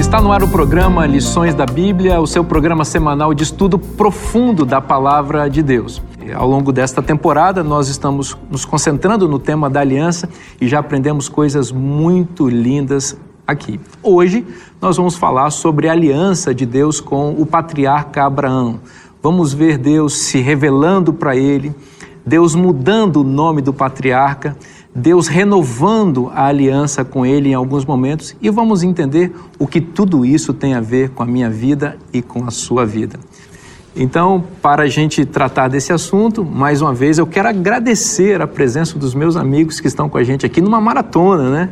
Está no ar o programa Lições da Bíblia, o seu programa semanal de estudo profundo da palavra de Deus. Ao longo desta temporada, nós estamos nos concentrando no tema da aliança e já aprendemos coisas muito lindas aqui. Hoje, nós vamos falar sobre a aliança de Deus com o patriarca Abraão. Vamos ver Deus se revelando para ele, Deus mudando o nome do patriarca, Deus renovando a aliança com ele em alguns momentos e vamos entender o que tudo isso tem a ver com a minha vida e com a sua vida. Então, para a gente tratar desse assunto, mais uma vez eu quero agradecer a presença dos meus amigos que estão com a gente aqui numa maratona, né?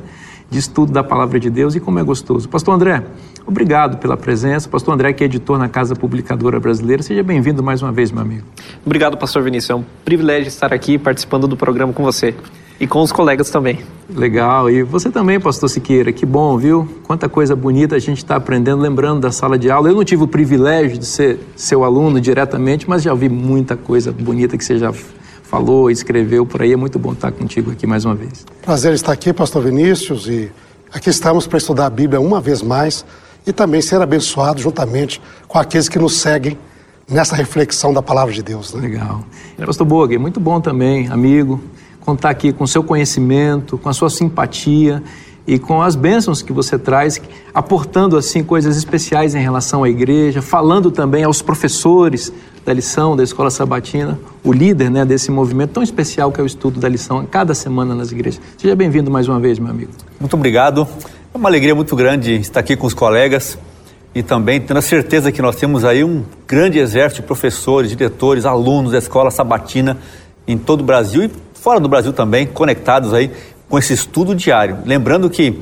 De estudo da palavra de Deus e como é gostoso. Pastor André, obrigado pela presença. Pastor André, que é editor na Casa Publicadora Brasileira, seja bem-vindo mais uma vez, meu amigo. Obrigado, Pastor Vinícius. É um privilégio estar aqui participando do programa com você e com os colegas também. Legal. E você também, pastor Siqueira, que bom, viu? Quanta coisa bonita a gente está aprendendo, lembrando da sala de aula. Eu não tive o privilégio de ser seu aluno diretamente, mas já ouvi muita coisa bonita que você já falou, escreveu por aí. É muito bom estar contigo aqui mais uma vez. Prazer estar aqui, pastor Vinícius, e aqui estamos para estudar a Bíblia uma vez mais e também ser abençoado juntamente com aqueles que nos seguem nessa reflexão da palavra de Deus. Né? Legal. Pastor Bogue, muito bom também, amigo contar aqui com seu conhecimento, com a sua simpatia e com as bênçãos que você traz, aportando assim coisas especiais em relação à igreja, falando também aos professores da lição da escola sabatina, o líder né, desse movimento tão especial que é o estudo da lição cada semana nas igrejas. Seja bem-vindo mais uma vez, meu amigo. Muito obrigado. É uma alegria muito grande estar aqui com os colegas e também tendo a certeza que nós temos aí um grande exército de professores, diretores, alunos da escola sabatina em todo o Brasil e fora do Brasil também, conectados aí com esse estudo diário. Lembrando que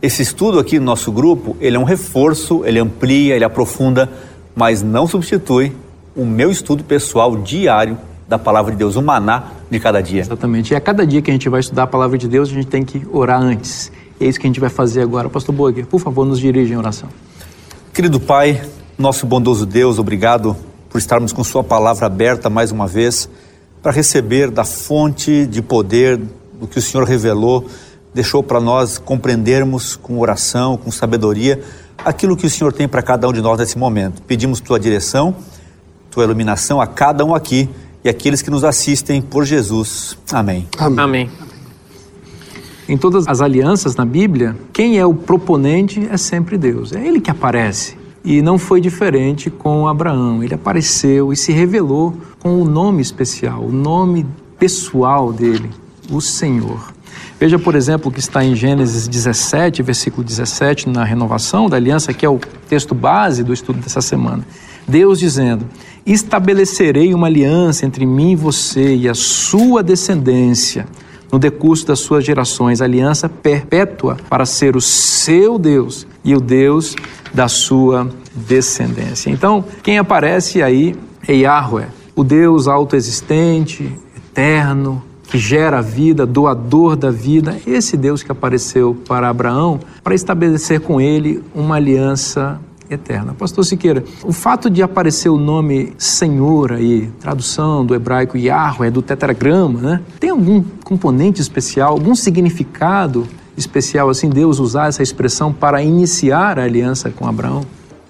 esse estudo aqui no nosso grupo, ele é um reforço, ele amplia, ele aprofunda, mas não substitui o meu estudo pessoal diário da palavra de Deus, o maná de cada dia. Exatamente. E a cada dia que a gente vai estudar a palavra de Deus, a gente tem que orar antes. E é isso que a gente vai fazer agora. Pastor Boger, por favor, nos dirige em oração. Querido Pai, nosso bondoso Deus, obrigado por estarmos com Sua palavra aberta mais uma vez para receber da fonte de poder do que o Senhor revelou, deixou para nós compreendermos com oração, com sabedoria, aquilo que o Senhor tem para cada um de nós nesse momento. Pedimos tua direção, tua iluminação a cada um aqui e aqueles que nos assistem por Jesus. Amém. Amém. Amém. Em todas as alianças na Bíblia, quem é o proponente é sempre Deus. É Ele que aparece. E não foi diferente com Abraão. Ele apareceu e se revelou com o um nome especial, o nome pessoal dele, o Senhor. Veja, por exemplo, o que está em Gênesis 17, versículo 17, na renovação da aliança, que é o texto base do estudo dessa semana. Deus dizendo: Estabelecerei uma aliança entre mim e você e a sua descendência no decurso das suas gerações, aliança perpétua para ser o seu Deus e o Deus da sua descendência. Então, quem aparece aí é Yahweh, o Deus autoexistente, eterno, que gera a vida, doador da vida, esse Deus que apareceu para Abraão para estabelecer com ele uma aliança eterna. Pastor Siqueira, o fato de aparecer o nome Senhor aí, tradução do hebraico Yahweh, do tetragrama, né? Tem algum componente especial, algum significado especial assim Deus usar essa expressão para iniciar a aliança com Abraão?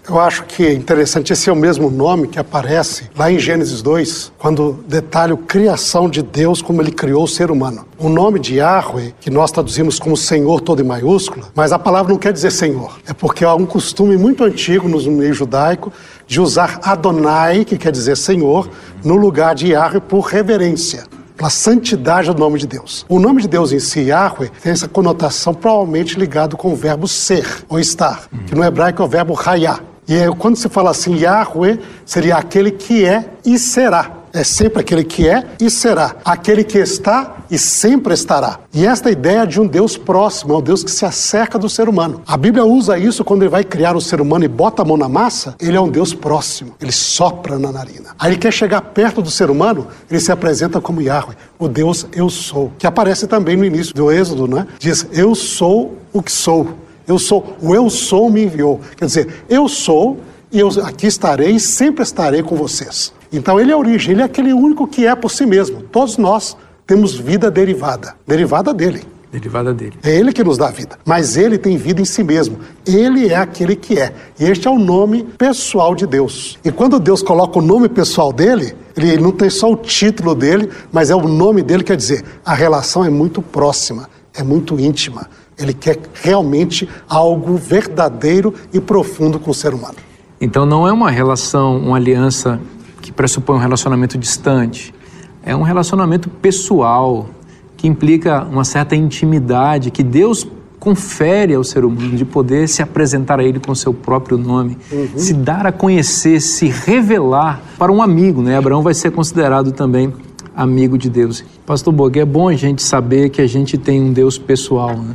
Eu acho que é interessante, esse é o mesmo nome que aparece lá em Gênesis 2, quando detalha a criação de Deus, como ele criou o ser humano. O nome de Yahweh, que nós traduzimos como Senhor todo em maiúscula, mas a palavra não quer dizer Senhor. É porque há um costume muito antigo no meio judaico de usar Adonai, que quer dizer Senhor, no lugar de Yahweh por reverência pela santidade do nome de Deus. O nome de Deus em si, Yahweh, tem essa conotação provavelmente ligado com o verbo ser ou estar, que no hebraico é o verbo hayá. E quando se fala assim, Yahweh seria aquele que é e será. é sempre aquele que é e será, aquele que está e sempre estará. E esta ideia de um Deus próximo, é um Deus que se acerca do ser humano. A Bíblia usa isso quando ele vai criar o ser humano e bota a mão na massa, ele é um Deus próximo, ele sopra na narina. Aí ele quer chegar perto do ser humano, ele se apresenta como Yahweh, o Deus eu sou, que aparece também no início do Êxodo, né? Diz: Eu sou o que sou. Eu sou, o eu sou me enviou. Quer dizer, eu sou e eu aqui estarei e sempre estarei com vocês. Então ele é a origem, ele é aquele único que é por si mesmo. Todos nós temos vida derivada, derivada dele. Derivada dele. É ele que nos dá vida, mas ele tem vida em si mesmo. Ele é aquele que é. E este é o nome pessoal de Deus. E quando Deus coloca o nome pessoal dele, ele não tem só o título dele, mas é o nome dele, quer dizer, a relação é muito próxima, é muito íntima. Ele quer realmente algo verdadeiro e profundo com o ser humano. Então não é uma relação, uma aliança que pressupõe um relacionamento distante. É um relacionamento pessoal que implica uma certa intimidade que Deus confere ao ser humano de poder se apresentar a ele com seu próprio nome, uhum. se dar a conhecer, se revelar para um amigo, né? Abraão vai ser considerado também amigo de Deus. Pastor Bogue, é bom a gente saber que a gente tem um Deus pessoal, né?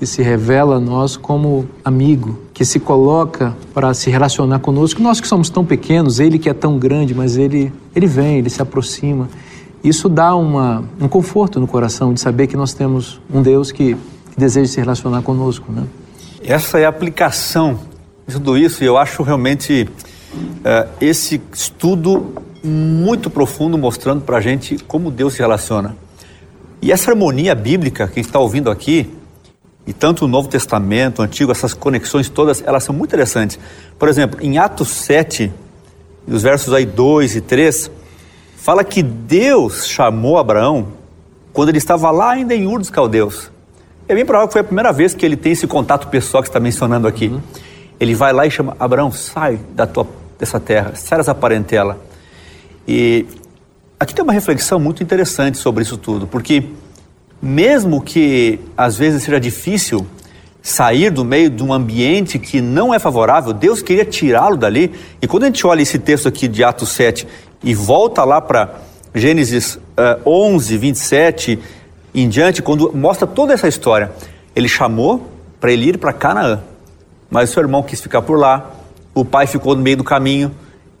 Que se revela a nós como amigo, que se coloca para se relacionar conosco. Nós que somos tão pequenos, ele que é tão grande, mas ele, ele vem, ele se aproxima. Isso dá uma, um conforto no coração de saber que nós temos um Deus que, que deseja se relacionar conosco. Né? Essa é a aplicação de tudo isso e eu acho realmente uh, esse estudo muito profundo mostrando para a gente como Deus se relaciona. E essa harmonia bíblica que está ouvindo aqui, e tanto o Novo Testamento, o Antigo, essas conexões todas, elas são muito interessantes. Por exemplo, em Atos 7, os versos aí 2 e 3, fala que Deus chamou Abraão quando ele estava lá ainda em Ur dos Caldeus. É bem provável que foi a primeira vez que ele tem esse contato pessoal que está mencionando aqui. Uhum. Ele vai lá e chama, Abraão, sai da tua, dessa terra, sai dessa parentela. E aqui tem uma reflexão muito interessante sobre isso tudo, porque mesmo que às vezes seja difícil sair do meio de um ambiente que não é favorável, Deus queria tirá-lo dali. E quando a gente olha esse texto aqui de Atos 7 e volta lá para Gênesis uh, 11, 27 em diante, quando mostra toda essa história, ele chamou para ele ir para Canaã, mas seu irmão quis ficar por lá, o pai ficou no meio do caminho,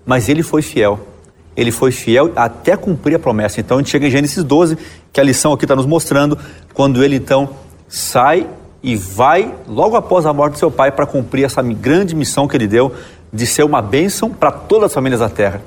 mas ele foi fiel ele foi fiel até cumprir a promessa. Então a gente chega em Gênesis 12, que a lição aqui está nos mostrando, quando ele então sai e vai logo após a morte do seu pai para cumprir essa grande missão que ele deu de ser uma bênção para todas as famílias da terra.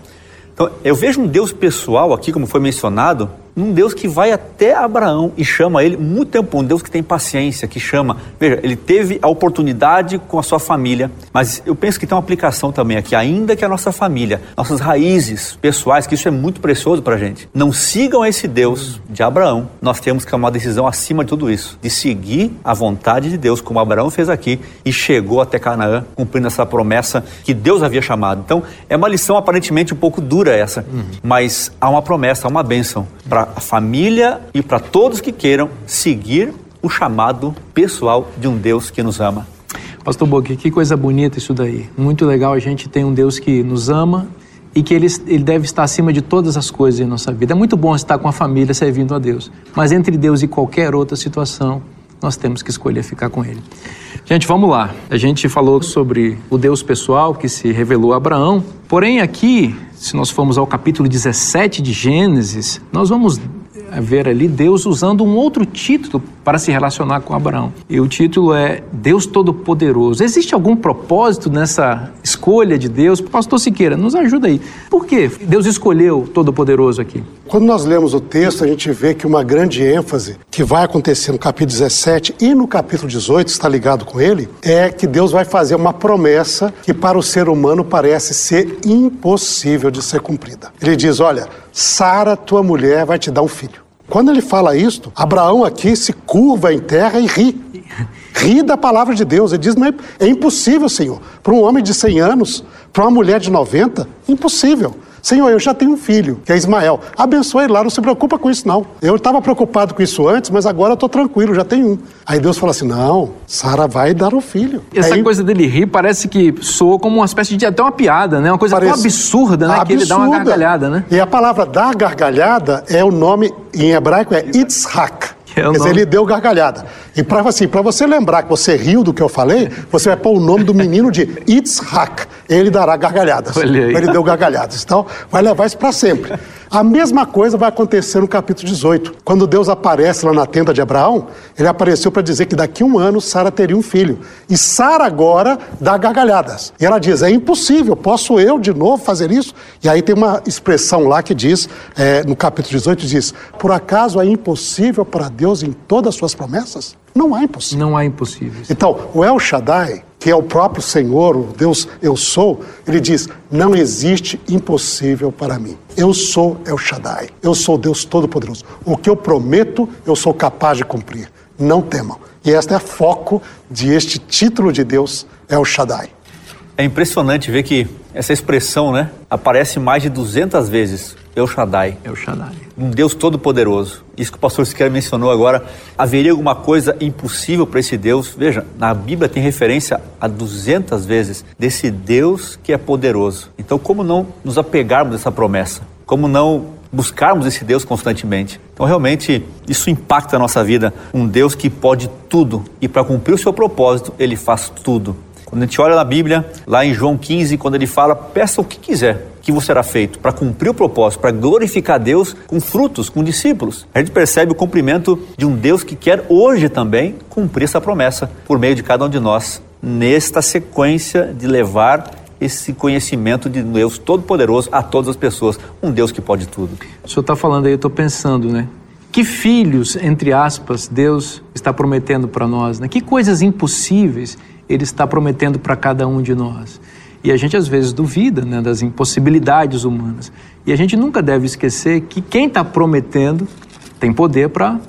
Então, eu vejo um Deus pessoal aqui, como foi mencionado, um Deus que vai até Abraão e chama ele muito tempo, um Deus que tem paciência, que chama. Veja, ele teve a oportunidade com a sua família, mas eu penso que tem uma aplicação também aqui, ainda que a nossa família, nossas raízes pessoais, que isso é muito precioso para a gente, não sigam esse Deus de Abraão, nós temos que tomar uma decisão acima de tudo isso, de seguir a vontade de Deus, como Abraão fez aqui e chegou até Canaã, cumprindo essa promessa que Deus havia chamado. Então, é uma lição aparentemente um pouco dura essa, uhum. mas há uma promessa, há uma bênção para a família e para todos que queiram seguir o chamado pessoal de um Deus que nos ama. Pastor Boque, que coisa bonita isso daí. Muito legal a gente tem um Deus que nos ama e que ele, ele deve estar acima de todas as coisas em nossa vida. É muito bom estar com a família servindo a Deus, mas entre Deus e qualquer outra situação, nós temos que escolher ficar com Ele. Gente, vamos lá. A gente falou sobre o Deus pessoal que se revelou a Abraão, porém aqui se nós formos ao capítulo 17 de Gênesis, nós vamos ver ali Deus usando um outro título para se relacionar com Abraão. E o título é Deus Todo-Poderoso. Existe algum propósito nessa escolha de Deus? Pastor Siqueira, nos ajuda aí. Por que Deus escolheu Todo-Poderoso aqui? Quando nós lemos o texto, a gente vê que uma grande ênfase que vai acontecer no capítulo 17 e no capítulo 18, está ligado com ele, é que Deus vai fazer uma promessa que para o ser humano parece ser impossível de ser cumprida. Ele diz: Olha, Sara, tua mulher, vai te dar um filho. Quando ele fala isto, Abraão aqui se curva em terra e ri. Ri da palavra de Deus. Ele diz: não é, é impossível, Senhor. Para um homem de 100 anos, para uma mulher de 90, impossível. Senhor, eu já tenho um filho, que é Ismael. Abençoe ele lá, não se preocupa com isso, não. Eu estava preocupado com isso antes, mas agora eu estou tranquilo, já tenho um. Aí Deus fala assim: não, Sara vai dar um filho. Essa Aí, coisa dele rir parece que soa como uma espécie de até uma piada, né? Uma coisa tão absurda, né? Que ele dá uma Absurda. gargalhada, né? E a palavra dar gargalhada é o nome em hebraico é Yitzhak. Nome. ele deu gargalhada. E para assim, pra você lembrar que você riu do que eu falei, você vai pôr o nome do menino de Yitzhak. Ele dará gargalhadas. Ele deu gargalhadas. Então, vai levar isso para sempre. A mesma coisa vai acontecer no capítulo 18. Quando Deus aparece lá na tenda de Abraão, ele apareceu para dizer que daqui a um ano Sara teria um filho. E Sara agora dá gargalhadas. E ela diz: é impossível, posso eu de novo fazer isso? E aí tem uma expressão lá que diz, é, no capítulo 18, diz: por acaso é impossível para Deus em todas as suas promessas? Não há impossível. Não há impossíveis. Então, o El Shaddai, que é o próprio Senhor, o Deus eu sou, ele diz: não existe impossível para mim. Eu sou El Shaddai, eu sou Deus Todo-Poderoso. O que eu prometo, eu sou capaz de cumprir. Não temam. E este é foco de este título de Deus, El Shaddai. É impressionante ver que essa expressão, né, aparece mais de 200 vezes. El Shaddai, o Shaddai. um Deus todo-poderoso. Isso que o pastor Siqueira mencionou agora, haveria alguma coisa impossível para esse Deus? Veja, na Bíblia tem referência a 200 vezes desse Deus que é poderoso. Então, como não nos apegarmos a essa promessa? Como não buscarmos esse Deus constantemente? Então, realmente, isso impacta a nossa vida. Um Deus que pode tudo e para cumprir o seu propósito, ele faz tudo. Quando a gente olha na Bíblia, lá em João 15, quando ele fala, peça o que quiser, que vos será feito, para cumprir o propósito, para glorificar Deus com frutos, com discípulos. A gente percebe o cumprimento de um Deus que quer hoje também cumprir essa promessa por meio de cada um de nós, nesta sequência de levar esse conhecimento de Deus Todo-Poderoso a todas as pessoas. Um Deus que pode tudo. O senhor está falando aí, eu estou pensando, né? Que filhos, entre aspas, Deus está prometendo para nós, né? Que coisas impossíveis Ele está prometendo para cada um de nós. E a gente às vezes duvida né, das impossibilidades humanas. E a gente nunca deve esquecer que quem está prometendo tem poder para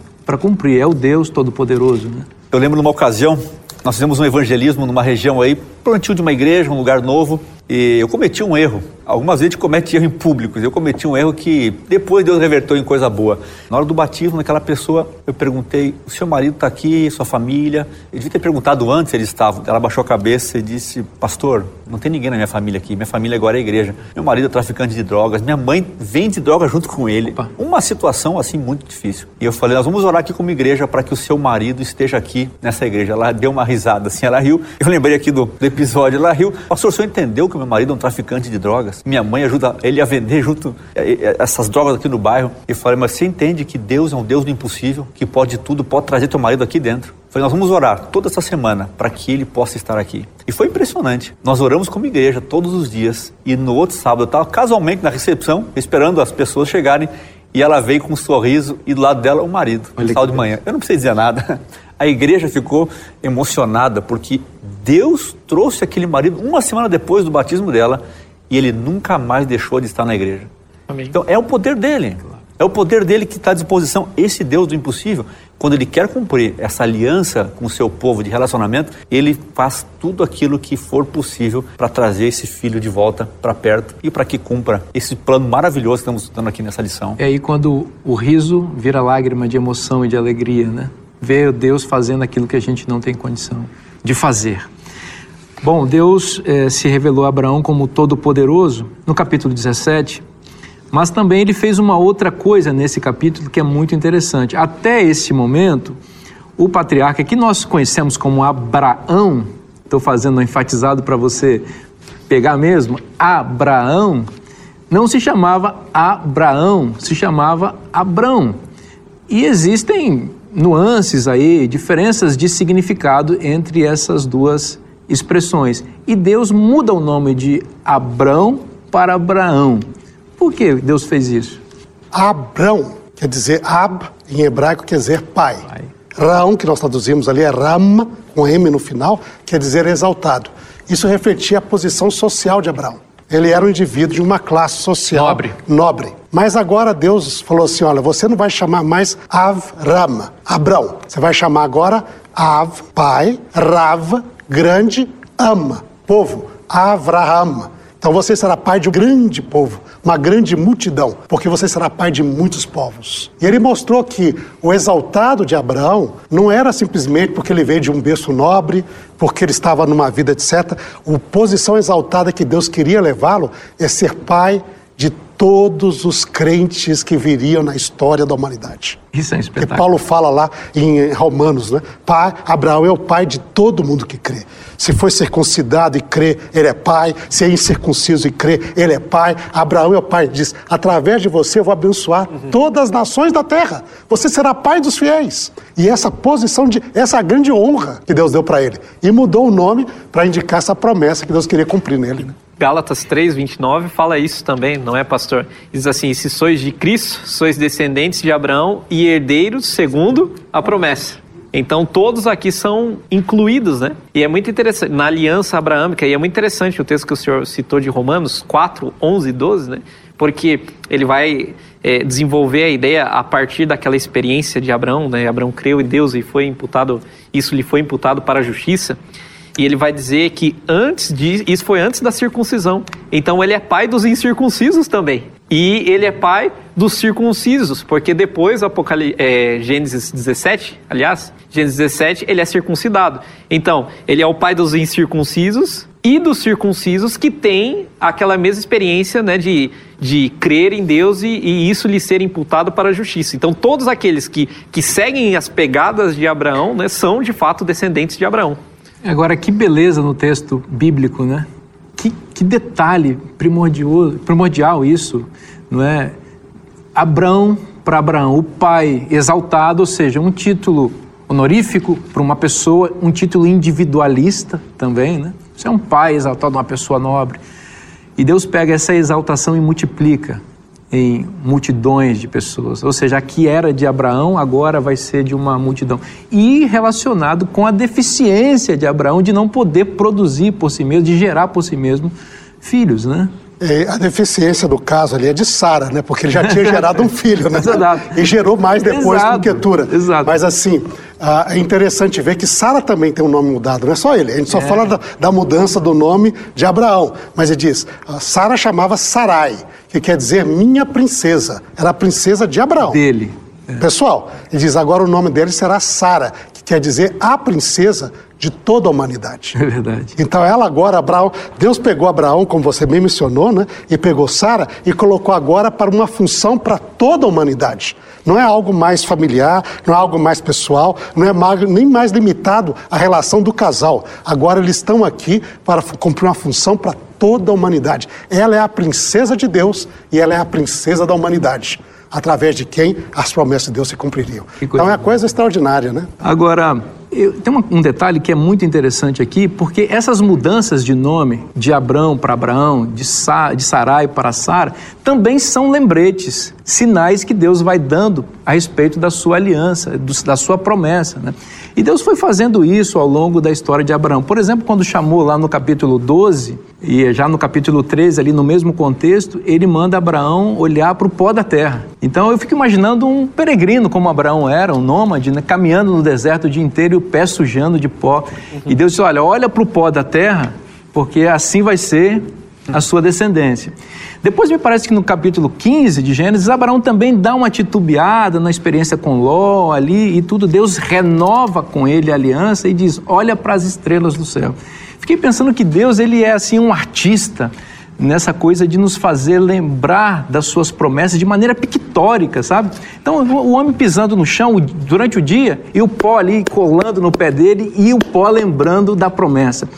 cumprir, é o Deus Todo-Poderoso, né? Eu lembro numa ocasião, nós fizemos um evangelismo numa região aí, plantio de uma igreja, um lugar novo, e eu cometi um erro. Algumas vezes a gente comete erro em públicos. Eu cometi um erro que depois Deus revertou em coisa boa. Na hora do batismo, naquela pessoa, eu perguntei: o seu marido está aqui, sua família? Eu devia ter perguntado antes se eles estavam. Ela baixou a cabeça e disse: Pastor, não tem ninguém na minha família aqui. Minha família agora é igreja. Meu marido é traficante de drogas. Minha mãe vende droga junto com ele. Opa. Uma situação assim muito difícil. E eu falei: Nós vamos orar aqui como igreja para que o seu marido esteja aqui nessa igreja. Ela deu uma risada assim, ela riu. Eu lembrei aqui do, do episódio. Ela riu: Pastor, o senhor entendeu que meu marido é um traficante de drogas? Minha mãe ajuda ele a vender junto eh, eh, essas drogas aqui no bairro. Eu falei: Mas você entende que Deus é um Deus do impossível, que pode tudo, pode trazer teu marido aqui dentro? Falei, nós vamos orar toda essa semana para que ele possa estar aqui. E foi impressionante. Nós oramos como igreja todos os dias. E no outro sábado, eu estava casualmente na recepção, esperando as pessoas chegarem. E ela veio com um sorriso e do lado dela o marido, no sábado de manhã. Eu não precisei dizer nada. A igreja ficou emocionada porque Deus trouxe aquele marido uma semana depois do batismo dela e ele nunca mais deixou de estar na igreja. Amém. Então é o poder dele. É o poder dele que está à disposição. Esse Deus do impossível, quando ele quer cumprir essa aliança com o seu povo de relacionamento, ele faz tudo aquilo que for possível para trazer esse filho de volta para perto e para que cumpra esse plano maravilhoso que estamos estudando aqui nessa lição. É aí quando o riso vira lágrima de emoção e de alegria, né? Ver Deus fazendo aquilo que a gente não tem condição de fazer. Bom, Deus eh, se revelou a Abraão como todo-poderoso no capítulo 17, mas também ele fez uma outra coisa nesse capítulo que é muito interessante. Até esse momento, o patriarca que nós conhecemos como Abraão, estou fazendo um enfatizado para você pegar mesmo, Abraão, não se chamava Abraão, se chamava Abrão. E existem nuances aí, diferenças de significado entre essas duas expressões. E Deus muda o nome de Abrão para Abraão. Por que Deus fez isso? Abrão, quer dizer Ab, em hebraico quer dizer pai. Pai. Raão, que nós traduzimos ali, é Ram, com M no final, quer dizer exaltado. Isso refletia a posição social de Abraão. Ele era um indivíduo de uma classe social Nobre. nobre. Mas agora Deus falou assim: olha, você não vai chamar mais Avram, Abrão. Você vai chamar agora Av, pai, Rav, grande, ama, povo, Avraham. Então você será pai de um grande povo, uma grande multidão, porque você será pai de muitos povos. E ele mostrou que o exaltado de Abraão não era simplesmente porque ele veio de um berço nobre, porque ele estava numa vida, etc. A posição exaltada que Deus queria levá-lo é ser pai de todos os crentes que viriam na história da humanidade. Isso é um Que espetáculo. Paulo fala lá em Romanos, né? Pai, Abraão é o pai de todo mundo que crê. Se foi circuncidado e crê, ele é pai. Se é incircunciso e crê, ele é pai. Abraão é o pai. Diz: através de você eu vou abençoar todas as nações da terra. Você será pai dos fiéis. E essa posição de, essa grande honra que Deus deu para ele. E mudou o nome para indicar essa promessa que Deus queria cumprir nele. né? Gálatas 3, 29 fala isso também, não é, pastor? Diz assim: se sois de Cristo, sois descendentes de Abraão e herdeiros segundo a promessa. Então todos aqui são incluídos, né? E é muito interessante, na aliança abraâmica, e é muito interessante o texto que o senhor citou de Romanos 4, 11 e 12, né? Porque ele vai é, desenvolver a ideia a partir daquela experiência de Abraão, né? Abraão creu em Deus e foi imputado, isso lhe foi imputado para a justiça. E ele vai dizer que antes de. Isso foi antes da circuncisão. Então ele é pai dos incircuncisos também. E ele é pai dos circuncisos, porque depois, Apocali é, Gênesis 17, aliás, Gênesis 17, ele é circuncidado. Então, ele é o pai dos incircuncisos e dos circuncisos que têm aquela mesma experiência né, de, de crer em Deus e, e isso lhe ser imputado para a justiça. Então, todos aqueles que, que seguem as pegadas de Abraão né, são de fato descendentes de Abraão. Agora, que beleza no texto bíblico, né? Que, que detalhe primordial, primordial isso, não é? Abrão para Abraão, o pai exaltado, ou seja, um título honorífico para uma pessoa, um título individualista também, né? Você é um pai exaltado, uma pessoa nobre. E Deus pega essa exaltação e multiplica em multidões de pessoas. Ou seja, aqui era de Abraão, agora vai ser de uma multidão. E relacionado com a deficiência de Abraão de não poder produzir por si mesmo, de gerar por si mesmo filhos, né? É, a deficiência do caso ali é de Sara, né? Porque ele já tinha gerado um filho, né? Exato. E gerou mais depois Exato, com Ketura. exato. Mas assim, ah, é interessante ver que Sara também tem um nome mudado, não é só ele. A gente É. só fala da, da mudança do nome de Abraão. Mas ele diz, ah, Sara chamava Sarai, que quer dizer minha princesa. Era a princesa de Abraão. Dele. Pessoal, ele diz agora o nome dele será Sara, que quer dizer a princesa de toda a humanidade. É verdade. Então ela agora, Abraão, Deus pegou Abraão, como você bem mencionou, né? E pegou Sara e colocou agora para uma função para toda a humanidade. Não é algo mais familiar, não é algo mais pessoal, não é mais- nem mais limitado à relação do casal. Agora eles estão aqui para cumprir uma função para toda a humanidade. Ela é a princesa de Deus e ela é a princesa da humanidade, através de quem as promessas de Deus se cumpririam. Então é uma coisa extraordinária, né? Agora, eu- tem uma- um detalhe que é muito interessante aqui, porque essas mudanças de nome, de Abrão para Abraão, de, Sa, de Sarai para Sara, também são lembretes, sinais que Deus vai dando a respeito da sua aliança, do- da sua promessa. Né? E Deus foi fazendo isso ao longo da história de Abraão. Por exemplo, quando chamou lá no capítulo 12, e já no capítulo 13, ali no mesmo contexto, ele manda Abraão olhar para o pó da terra. Então eu fico imaginando um peregrino como Abraão era, um nômade, né, caminhando no deserto o dia inteiro e o pé sujando de pó. E Deus disse: Olha, olha para o pó da terra, porque assim vai ser a sua descendência. Depois me parece que no capítulo 15 de Gênesis, Abraão também dá uma titubeada na experiência com Ló ali e tudo. Deus renova com ele a aliança e diz: Olha para as estrelas do céu. Fiquei pensando que Deus ele é assim um artista nessa coisa de nos fazer lembrar das suas promessas de maneira pictórica, sabe? Então o homem pisando no chão durante o dia e o pó ali colando no pé dele e o pó lembrando da promessa.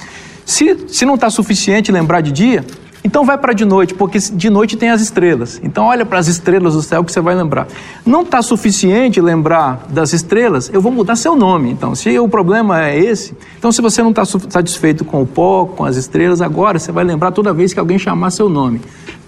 Se, se não está suficiente lembrar de dia, então vai para de noite, porque de noite tem as estrelas. Então olha para as estrelas do céu que você vai lembrar. Não está suficiente lembrar das estrelas, eu vou mudar seu nome. Então, se o problema é esse, então se você não está satisfeito com o pó, com as estrelas, agora você vai lembrar toda vez que alguém chamar seu nome.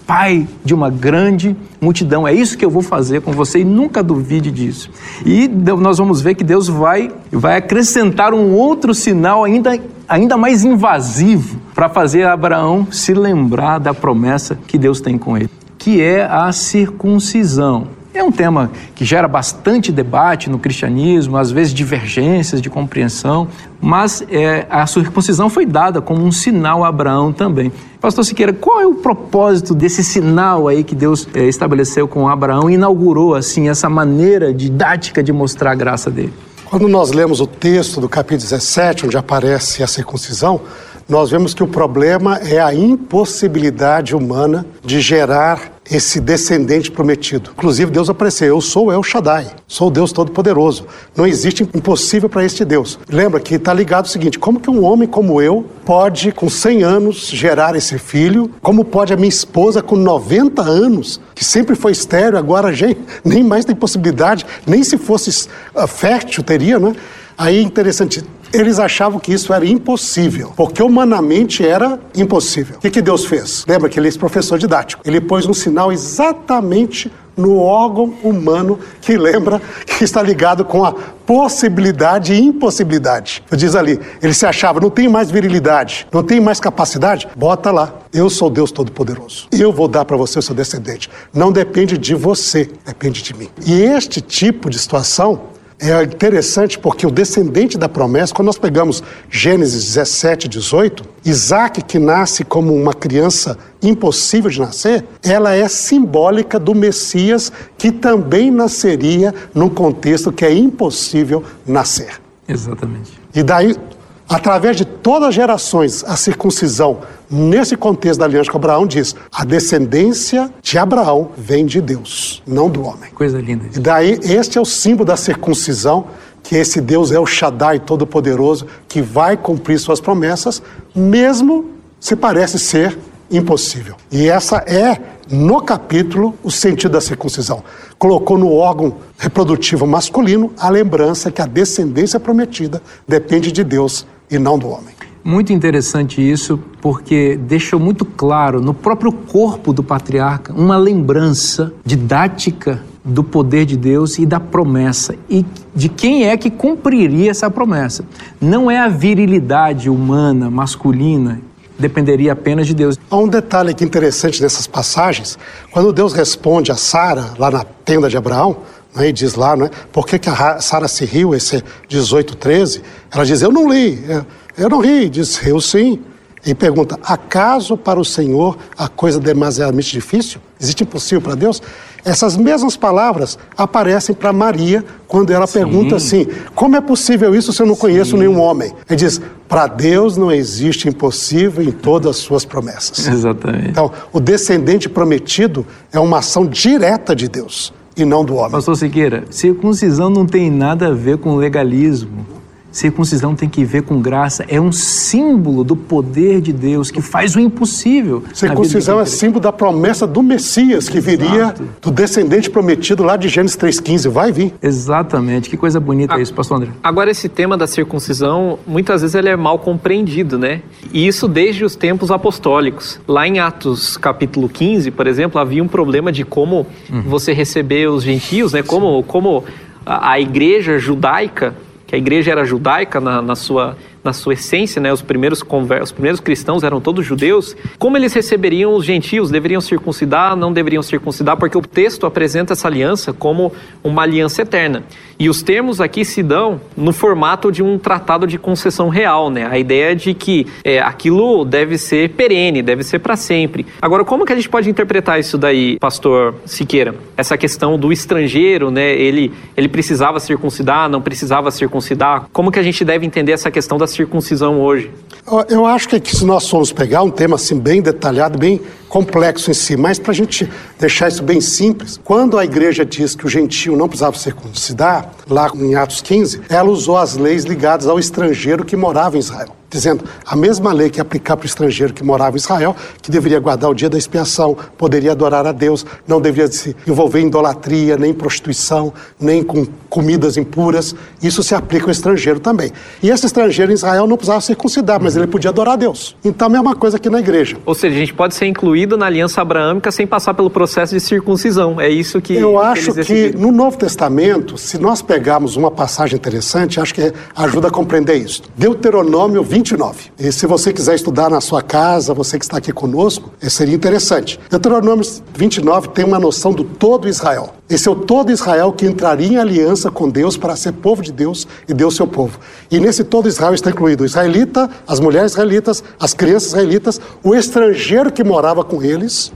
Pai de uma grande multidão. É isso que eu vou fazer com você e nunca duvide disso. E nós vamos ver que Deus vai, vai acrescentar um outro sinal ainda, ainda mais invasivo para fazer Abraão se lembrar da promessa que Deus tem com ele, que é a circuncisão. É um tema que gera bastante debate no cristianismo, às vezes divergências de compreensão, mas é, a circuncisão foi dada como um sinal a Abraão também. Pastor Siqueira, qual é o propósito desse sinal aí que Deus é, estabeleceu com Abraão e inaugurou assim essa maneira didática de mostrar a graça dele? Quando nós lemos o texto do capítulo 17, onde aparece a circuncisão, nós vemos que o problema é a impossibilidade humana de gerar esse descendente prometido. Inclusive, Deus apareceu: Eu sou El Shaddai, sou Deus Todo-Poderoso. Não existe impossível para este Deus. Lembra que está ligado o seguinte: como que um homem como eu pode, com 100 anos, gerar esse filho? Como pode a minha esposa, com 90 anos, que sempre foi estéreo, agora nem mais tem possibilidade, nem se fosse uh, fértil teria, né? Aí interessante, eles achavam que isso era impossível, porque humanamente era impossível. O que, que Deus fez? Lembra que ele é professor didático. Ele pôs um sinal exatamente no órgão humano que lembra que está ligado com a possibilidade e impossibilidade. Diz ali, ele se achava, não tem mais virilidade, não tem mais capacidade, bota lá. Eu sou Deus Todo-Poderoso. Eu vou dar para você o seu descendente. Não depende de você, depende de mim. E este tipo de situação é interessante porque o descendente da promessa, quando nós pegamos Gênesis 17, 18, Isaac, que nasce como uma criança impossível de nascer, ela é simbólica do Messias que também nasceria num contexto que é impossível nascer. Exatamente. E daí Através de todas as gerações, a circuncisão, nesse contexto da aliança com Abraão, diz: a descendência de Abraão vem de Deus, não do homem. Coisa linda. E daí, este é o símbolo da circuncisão, que esse Deus é o Shaddai Todo-Poderoso, que vai cumprir suas promessas, mesmo se parece ser impossível. E essa é, no capítulo, o sentido da circuncisão. Colocou no órgão reprodutivo masculino a lembrança que a descendência prometida depende de Deus e não do homem. Muito interessante isso, porque deixou muito claro no próprio corpo do patriarca uma lembrança didática do poder de Deus e da promessa e de quem é que cumpriria essa promessa. Não é a virilidade humana, masculina, dependeria apenas de Deus. Há um detalhe aqui interessante nessas passagens. Quando Deus responde a Sara, lá na tenda de Abraão, né, e diz lá, não é? Por que, que a Sara se riu, esse 18, 13? Ela diz, eu não li, eu não ri. Diz, riu sim. E pergunta, acaso para o Senhor a coisa demasiadamente difícil? Existe impossível para Deus? Essas mesmas palavras aparecem para Maria quando ela Sim. pergunta assim: como é possível isso se eu não Sim. conheço nenhum homem? Ele diz: para Deus não existe impossível em todas as suas promessas. Exatamente. Então, o descendente prometido é uma ação direta de Deus e não do homem. Pastor Siqueira, circuncisão não tem nada a ver com legalismo. Circuncisão tem que ver com graça, é um símbolo do poder de Deus que faz o impossível. Circuncisão é símbolo da promessa do Messias que Exato. viria do descendente prometido lá de Gênesis 3,15. Vai vir. Exatamente. Que coisa bonita a, é isso, pastor André. Agora, esse tema da circuncisão, muitas vezes ele é mal compreendido, né? E isso desde os tempos apostólicos. Lá em Atos capítulo 15, por exemplo, havia um problema de como uhum. você receber os gentios, né? Como, como a igreja judaica que a igreja era judaica na, na sua na sua essência, né, os primeiros os primeiros cristãos eram todos judeus, como eles receberiam os gentios? Deveriam circuncidar? Não deveriam circuncidar? Porque o texto apresenta essa aliança como uma aliança eterna. E os termos aqui se dão no formato de um tratado de concessão real, né? A ideia de que é, aquilo deve ser perene, deve ser para sempre. Agora, como que a gente pode interpretar isso daí, pastor Siqueira? Essa questão do estrangeiro, né? Ele, ele precisava circuncidar, não precisava circuncidar? Como que a gente deve entender essa questão da circuncisão hoje? Eu acho que se nós formos pegar um tema assim bem detalhado, bem complexo em si, mas para a gente deixar isso bem simples, quando a igreja diz que o gentio não precisava circuncidar, lá em Atos 15, ela usou as leis ligadas ao estrangeiro que morava em Israel dizendo a mesma lei que aplicar para o estrangeiro que morava em Israel, que deveria guardar o dia da expiação, poderia adorar a Deus, não deveria se envolver em idolatria, nem prostituição, nem com comidas impuras. Isso se aplica ao estrangeiro também. E esse estrangeiro em Israel não precisava circuncidar, mas ele podia adorar a Deus. Então, é a mesma coisa aqui na igreja. Ou seja, a gente pode ser incluído na aliança abraâmica sem passar pelo processo de circuncisão. É isso que. Eu acho que, que no Novo Testamento, se nós pegarmos uma passagem interessante, acho que ajuda a compreender isso. Deuteronômio 20 29. E se você quiser estudar na sua casa, você que está aqui conosco, seria interessante. Deuteronômio 29 tem uma noção do todo Israel. Esse é o todo Israel que entraria em aliança com Deus para ser povo de Deus e Deus seu povo. E nesse todo Israel está incluído o israelita, as mulheres israelitas, as crianças israelitas, o estrangeiro que morava com eles.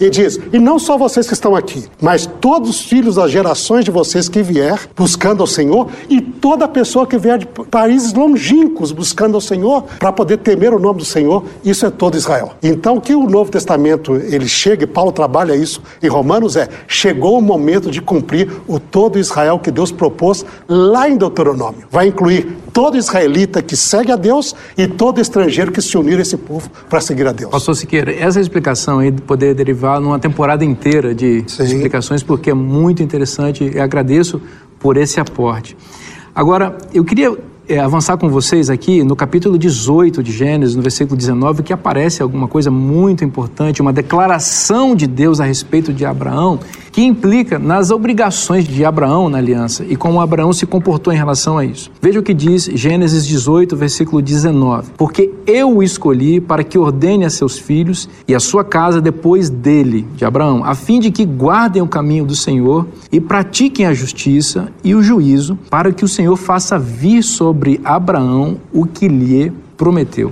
E diz: E não só vocês que estão aqui, mas todos os filhos das gerações de vocês que vier buscando ao Senhor e toda pessoa que vier de países longínquos buscando ao Senhor para poder temer o nome do Senhor, isso é todo Israel. Então, que o Novo Testamento ele chega, e Paulo trabalha isso em Romanos, é: chegou o momento de cumprir o todo Israel que Deus propôs lá em Deuteronômio. Vai incluir todo israelita que segue a Deus e todo estrangeiro que se unir a esse povo para seguir a Deus. Pastor Siqueira, essa explicação aí de poder derivar numa temporada inteira de Sim. explicações, porque é muito interessante e agradeço por esse aporte. Agora, eu queria é, avançar com vocês aqui no capítulo 18 de Gênesis, no versículo 19, que aparece alguma coisa muito importante, uma declaração de Deus a respeito de Abraão, que implica nas obrigações de Abraão na aliança e como Abraão se comportou em relação a isso. Veja o que diz Gênesis 18, versículo 19: Porque eu o escolhi para que ordene a seus filhos e a sua casa depois dele, de Abraão, a fim de que guardem o caminho do Senhor e pratiquem a justiça e o juízo, para que o Senhor faça vir sobre Abraão o que lhe prometeu.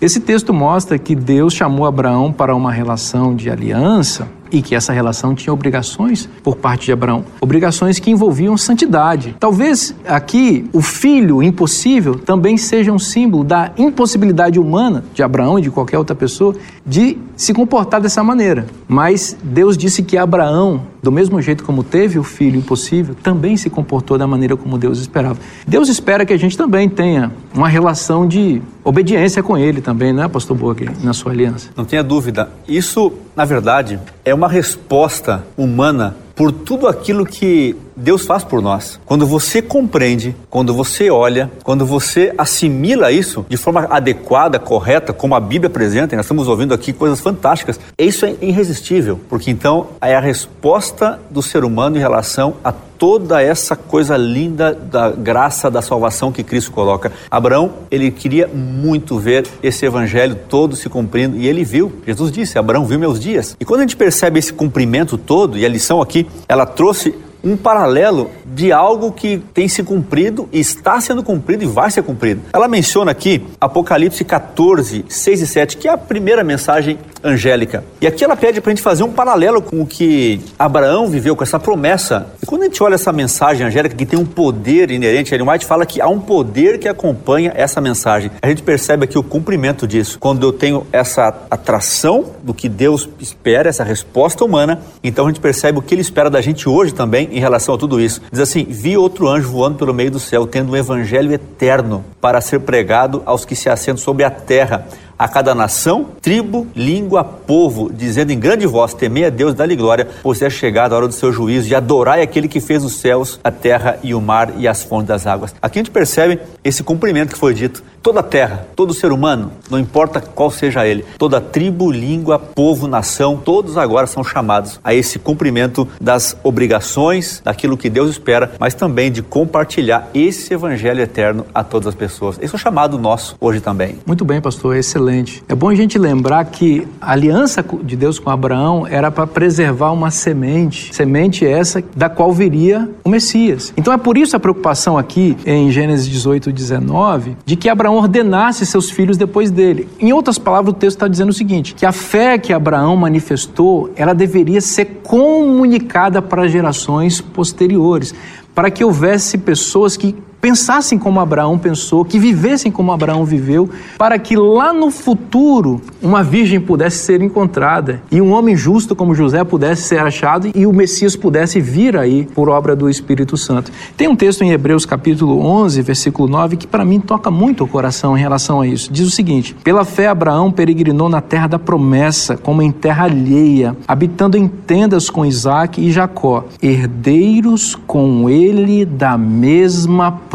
Esse texto mostra que Deus chamou Abraão para uma relação de aliança e que essa relação tinha obrigações por parte de Abraão, obrigações que envolviam santidade. Talvez aqui o filho impossível também seja um símbolo da impossibilidade humana de Abraão e de qualquer outra pessoa de se comportar dessa maneira. Mas Deus disse que Abraão, do mesmo jeito como teve o filho impossível, também se comportou da maneira como Deus esperava. Deus espera que a gente também tenha uma relação de obediência com ele também, né, pastor Borg, na sua aliança? Não tenha dúvida. Isso, na verdade, é uma resposta humana por tudo aquilo que Deus faz por nós. Quando você compreende, quando você olha, quando você assimila isso de forma adequada, correta, como a Bíblia apresenta, e nós estamos ouvindo aqui coisas fantásticas, isso é irresistível, porque então é a resposta do ser humano em relação a toda essa coisa linda da graça da salvação que Cristo coloca. Abraão, ele queria muito ver esse evangelho todo se cumprindo e ele viu. Jesus disse: Abraão viu meus dias. E quando a gente percebe esse cumprimento todo, e a lição aqui, ela trouxe um paralelo de algo que tem se cumprido, está sendo cumprido e vai ser cumprido. Ela menciona aqui Apocalipse 14, 6 e 7, que é a primeira mensagem angélica. E aqui ela pede para a gente fazer um paralelo com o que Abraão viveu, com essa promessa. E quando a gente olha essa mensagem angélica, que tem um poder inerente, Ellen White fala que há um poder que acompanha essa mensagem. A gente percebe aqui o cumprimento disso. Quando eu tenho essa atração do que Deus espera, essa resposta humana, então a gente percebe o que ele espera da gente hoje também em relação a tudo isso. Diz assim: Vi outro anjo voando pelo meio do céu, tendo um evangelho eterno para ser pregado aos que se assentam sobre a terra a cada nação, tribo, língua, povo, dizendo em grande voz: Temei a Deus, dá-lhe glória, pois é chegada a hora do seu juízo, e adorai aquele que fez os céus, a terra e o mar e as fontes das águas. Aqui a gente percebe esse cumprimento que foi dito. Toda a terra, todo ser humano, não importa qual seja ele, toda tribo, língua, povo, nação, todos agora são chamados a esse cumprimento das obrigações, daquilo que Deus espera, mas também de compartilhar esse evangelho eterno a todas as pessoas. Esse é o chamado nosso hoje também. Muito bem, pastor, excelente. É bom a gente lembrar que a aliança de Deus com Abraão era para preservar uma semente, semente essa da qual viria o Messias. Então é por isso a preocupação aqui em Gênesis 18, 19, de que Abraão ordenasse seus filhos depois dele. Em outras palavras, o texto está dizendo o seguinte: que a fé que Abraão manifestou, ela deveria ser comunicada para gerações posteriores, para que houvesse pessoas que pensassem como Abraão pensou, que vivessem como Abraão viveu, para que lá no futuro uma virgem pudesse ser encontrada e um homem justo como José pudesse ser achado e o Messias pudesse vir aí por obra do Espírito Santo. Tem um texto em Hebreus capítulo 11, versículo 9, que para mim toca muito o coração em relação a isso. Diz o seguinte: Pela fé Abraão peregrinou na terra da promessa, como em terra alheia, habitando em tendas com Isaac e Jacó, herdeiros com ele da mesma promessa.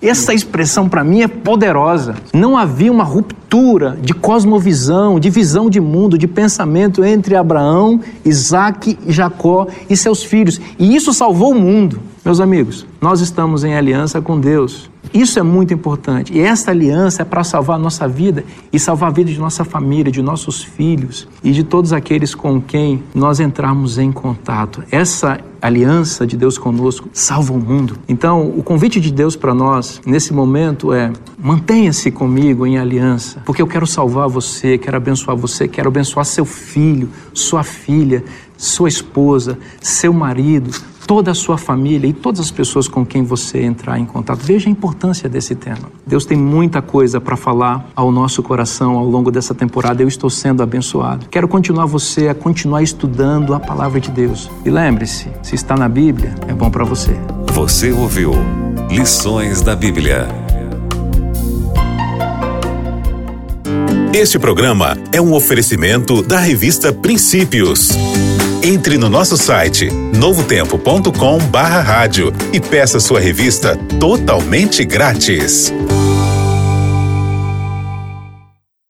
Essa expressão para mim é poderosa. Não havia uma ruptura de cosmovisão, de visão de mundo, de pensamento entre Abraão, Isaac Jacó e seus filhos. E isso salvou o mundo. Meus amigos, nós estamos em aliança com Deus. Isso é muito importante. E essa aliança é para salvar a nossa vida e salvar a vida de nossa família, de nossos filhos e de todos aqueles com quem nós entrarmos em contato. Essa aliança de Deus conosco salva o mundo. Então, o convite de Deus para nós nesse momento é: mantenha-se comigo em aliança, porque eu quero salvar você, quero abençoar você, quero abençoar seu filho, sua filha, sua esposa, seu marido, toda a sua família e todas as pessoas com quem você entrar em contato. Veja a importância desse tema. Deus tem muita coisa para falar ao nosso coração ao longo dessa temporada. Eu estou sendo abençoado. Quero continuar você a continuar estudando a palavra de Deus. E lembre-se, se está na Bíblia, é bom para você. Você ouviu Lições da Bíblia. Este programa é um oferecimento da revista Princípios. Entre no nosso site novotempo.com/rádio e peça sua revista totalmente grátis.